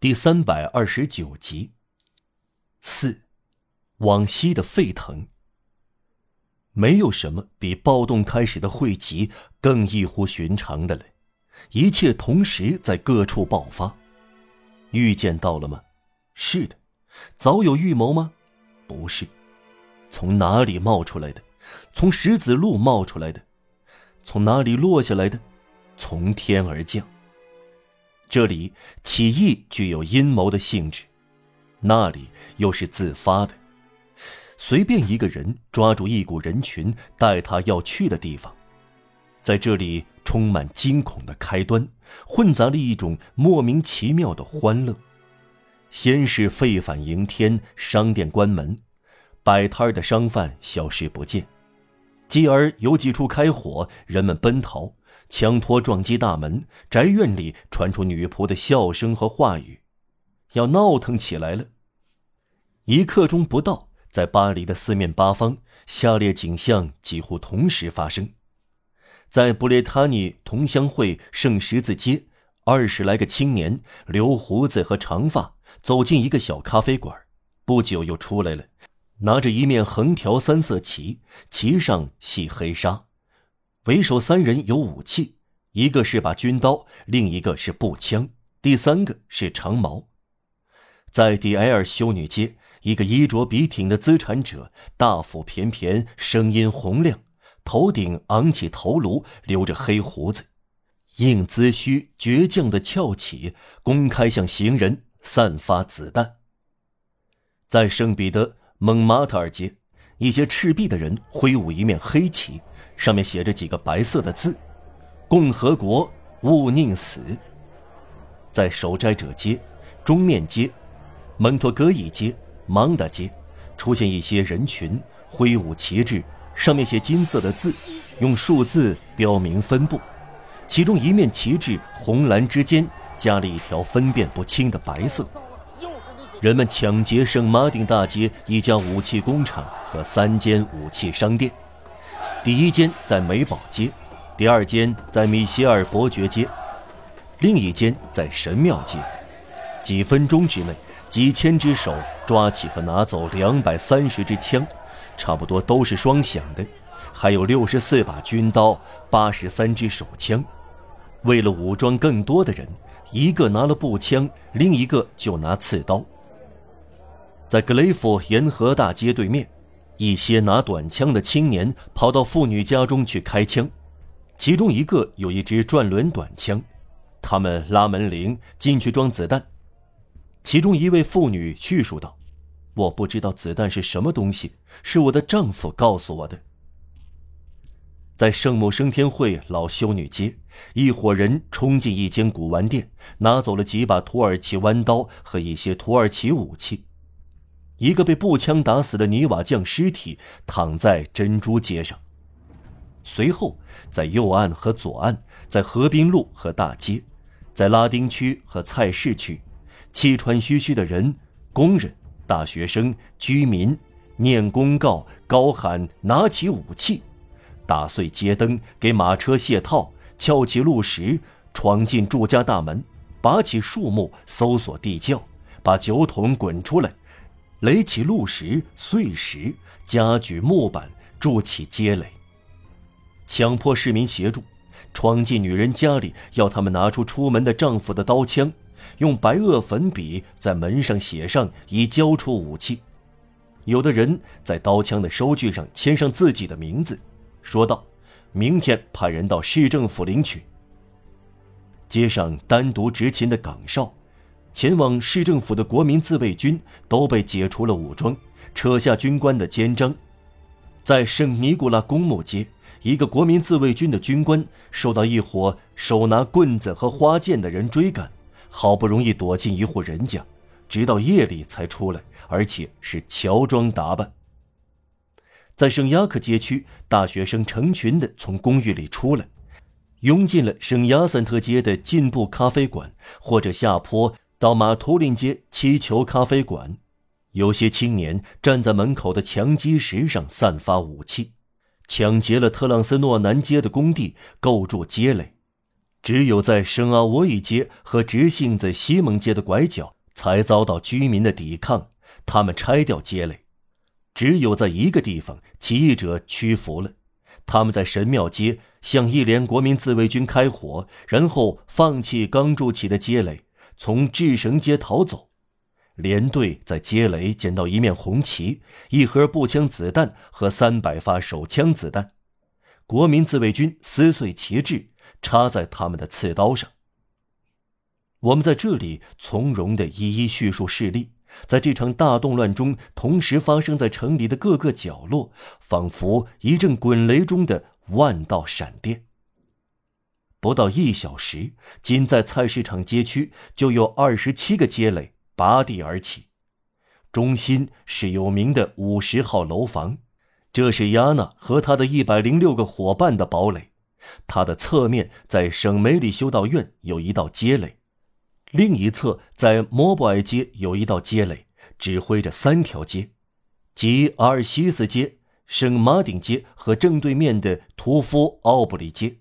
第三百二十九集。四，往昔的沸腾。没有什么比暴动开始的汇集更异乎寻常的了，一切同时在各处爆发。预见到了吗？是的。早有预谋吗？不是。从哪里冒出来的？从石子路冒出来的。从哪里落下来的？从天而降。这里起义具有阴谋的性质，那里又是自发的。随便一个人抓住一股人群，带他要去的地方，在这里充满惊恐的开端，混杂了一种莫名其妙的欢乐。先是废反迎天，商店关门，摆摊的商贩消失不见；继而有几处开火，人们奔逃。枪托撞击大门，宅院里传出女仆的笑声和话语，要闹腾起来了。一刻钟不到，在巴黎的四面八方，下列景象几乎同时发生：在布列塔尼同乡会圣十字街，二十来个青年留胡子和长发走进一个小咖啡馆，不久又出来了，拿着一面横条三色旗，旗上系黑纱。为首三人有武器，一个是把军刀，另一个是步枪，第三个是长矛。在迪埃尔修女街，一个衣着笔挺的资产者，大腹便便，声音洪亮，头顶昂起头颅，留着黑胡子，硬髭须倔强的翘起，公开向行人散发子弹。在圣彼得蒙马特尔街，一些赤壁的人挥舞一面黑旗。上面写着几个白色的字：“共和国勿宁死。”在守斋者街、中面街、蒙托戈伊街、芒达街，出现一些人群挥舞旗帜，上面写金色的字，用数字标明分布。其中一面旗帜红蓝之间加了一条分辨不清的白色。人们抢劫圣马丁大街一家武器工厂和三间武器商店。第一间在美宝街，第二间在米歇尔伯爵街，另一间在神庙街。几分钟之内，几千只手抓起和拿走两百三十支枪，差不多都是双响的，还有六十四把军刀，八十三支手枪。为了武装更多的人，一个拿了步枪，另一个就拿刺刀。在格雷夫沿河大街对面。一些拿短枪的青年跑到妇女家中去开枪，其中一个有一支转轮短枪，他们拉门铃进去装子弹。其中一位妇女叙述道：“我不知道子弹是什么东西，是我的丈夫告诉我的。”在圣母升天会老修女街，一伙人冲进一间古玩店，拿走了几把土耳其弯刀和一些土耳其武器。一个被步枪打死的泥瓦匠尸体躺在珍珠街上。随后，在右岸和左岸，在河滨路和大街，在拉丁区和菜市区，气喘吁吁的人、工人、大学生、居民念公告，高喊：“拿起武器！”打碎街灯，给马车卸套，撬起路石，闯进住家大门，拔起树木，搜索地窖，把酒桶滚出来。垒起路石、碎石，加举木板，筑起街垒。强迫市民协助，闯进女人家里，要他们拿出出门的丈夫的刀枪，用白垩粉笔在门上写上，以交出武器。有的人在刀枪的收据上签上自己的名字，说道：“明天派人到市政府领取。”街上单独执勤的岗哨。前往市政府的国民自卫军都被解除了武装，扯下军官的肩章。在圣尼古拉公墓街，一个国民自卫军的军官受到一伙手拿棍子和花剑的人追赶，好不容易躲进一户人家，直到夜里才出来，而且是乔装打扮。在圣亚克街区，大学生成群地从公寓里出来，涌进了圣亚森特街的进步咖啡馆，或者下坡。到马图林街七球咖啡馆，有些青年站在门口的墙基石上散发武器，抢劫了特朗斯诺南街的工地，构筑街垒。只有在圣阿沃伊街和直性子西蒙街的拐角才遭到居民的抵抗，他们拆掉街垒。只有在一个地方，起义者屈服了，他们在神庙街向一连国民自卫军开火，然后放弃刚筑起的街垒，从智绳街逃走。连队在街垒捡到一面红旗、一盒步枪子弹和三百发手枪子弹，国民自卫军撕碎旗帜。插在他们的刺刀上。我们在这里从容的一一叙述事例，在这场大动乱中同时发生在城里的各个角落，仿佛一阵滚雷中的万道闪电。不到一小时，仅在菜市场街区就有二十七个街垒拔地而起，中心是有名的五十号楼房，这是亚娜和他的一百零六个伙伴的堡垒。它的侧面在圣梅里修道院有一道街垒，另一侧在摩布埃街有一道街垒，指挥着三条街，即阿尔西斯街、圣马丁街和正对面的屠夫奥布里街。